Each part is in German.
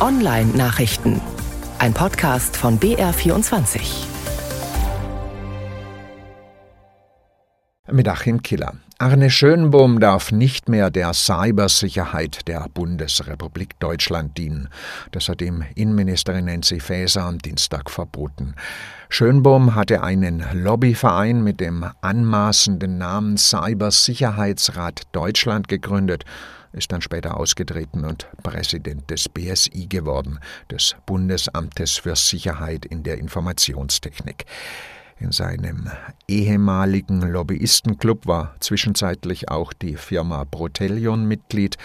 Online-Nachrichten. Ein Podcast von BR24. Mit Achim Killer. Arne Schönbohm darf nicht mehr der Cybersicherheit der Bundesrepublik Deutschland dienen. Das hat ihm Innenministerin Nancy Faeser am Dienstag verboten. Schönbohm hatte einen Lobbyverein mit dem anmaßenden Namen Cybersicherheitsrat Deutschland gegründet ist dann später ausgetreten und Präsident des BSI geworden, des Bundesamtes für Sicherheit in der Informationstechnik. In seinem ehemaligen Lobbyistenclub war zwischenzeitlich auch die Firma Brotellion Mitglied.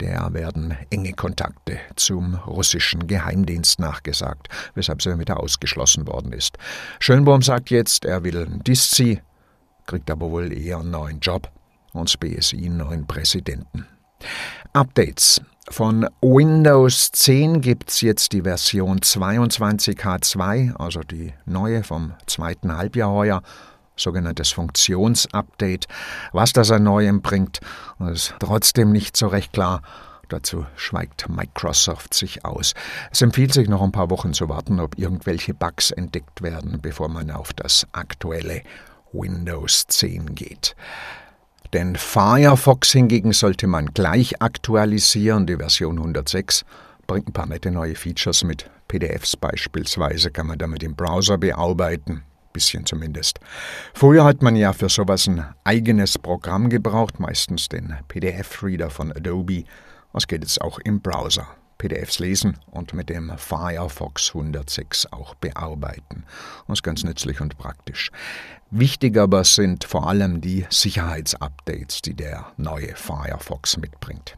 Der werden enge Kontakte zum russischen Geheimdienst nachgesagt, weshalb sie wieder ausgeschlossen worden ist. Schönbaum sagt jetzt, er will Diszi, kriegt aber wohl eher einen neuen Job und das BSI einen neuen Präsidenten. Updates. Von Windows 10 gibt es jetzt die Version 22H2, also die neue vom zweiten Halbjahr heuer, sogenanntes Funktionsupdate. Was das an Neuem bringt, ist trotzdem nicht so recht klar. Dazu schweigt Microsoft sich aus. Es empfiehlt sich noch ein paar Wochen zu warten, ob irgendwelche Bugs entdeckt werden, bevor man auf das aktuelle Windows 10 geht. Den Firefox hingegen sollte man gleich aktualisieren. Die Version 106 bringt ein paar nette neue Features mit. PDFs beispielsweise kann man damit im Browser bearbeiten. Bisschen zumindest. Früher hat man ja für sowas ein eigenes Programm gebraucht, meistens den PDF-Reader von Adobe. Was geht jetzt auch im Browser? PDFs lesen und mit dem Firefox 106 auch bearbeiten. Das ist ganz nützlich und praktisch. Wichtig aber sind vor allem die Sicherheitsupdates, die der neue Firefox mitbringt.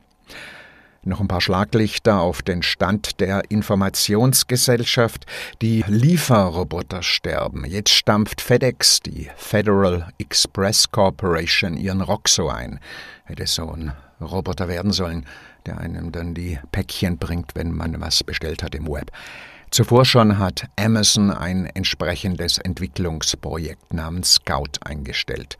Noch ein paar Schlaglichter auf den Stand der Informationsgesellschaft. Die Lieferroboter sterben. Jetzt stampft FedEx, die Federal Express Corporation, ihren Roxo ein. Hätte so ein Roboter werden sollen, der einem dann die Päckchen bringt, wenn man was bestellt hat im Web. Zuvor schon hat Amazon ein entsprechendes Entwicklungsprojekt namens Scout eingestellt.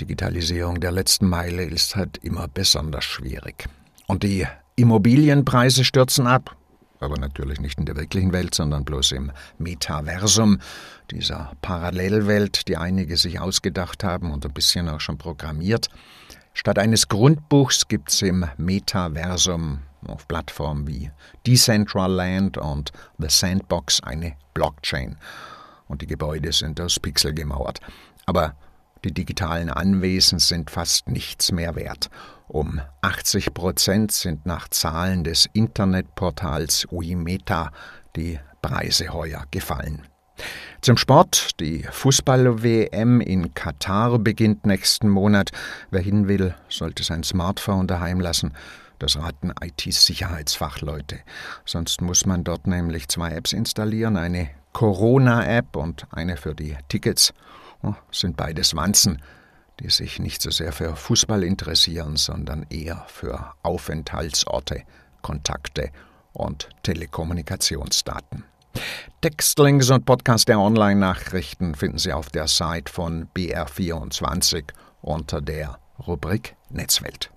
Digitalisierung der letzten Meile ist halt immer besonders schwierig. Und die Immobilienpreise stürzen ab, aber natürlich nicht in der wirklichen Welt, sondern bloß im Metaversum, dieser Parallelwelt, die einige sich ausgedacht haben und ein bisschen auch schon programmiert. Statt eines Grundbuchs gibt es im Metaversum auf Plattformen wie Decentraland und The Sandbox eine Blockchain. Und die Gebäude sind aus Pixel gemauert. Aber die digitalen Anwesen sind fast nichts mehr wert. Um 80 Prozent sind nach Zahlen des Internetportals Uimeta die Preise heuer gefallen. Zum Sport. Die Fußball-WM in Katar beginnt nächsten Monat. Wer hin will, sollte sein Smartphone daheim lassen. Das raten IT-Sicherheitsfachleute. Sonst muss man dort nämlich zwei Apps installieren, eine Corona-App und eine für die Tickets. Oh, sind beides Wanzen, die sich nicht so sehr für Fußball interessieren, sondern eher für Aufenthaltsorte, Kontakte und Telekommunikationsdaten. Textlinks und Podcast der Online-Nachrichten finden Sie auf der Seite von BR24 unter der Rubrik Netzwelt.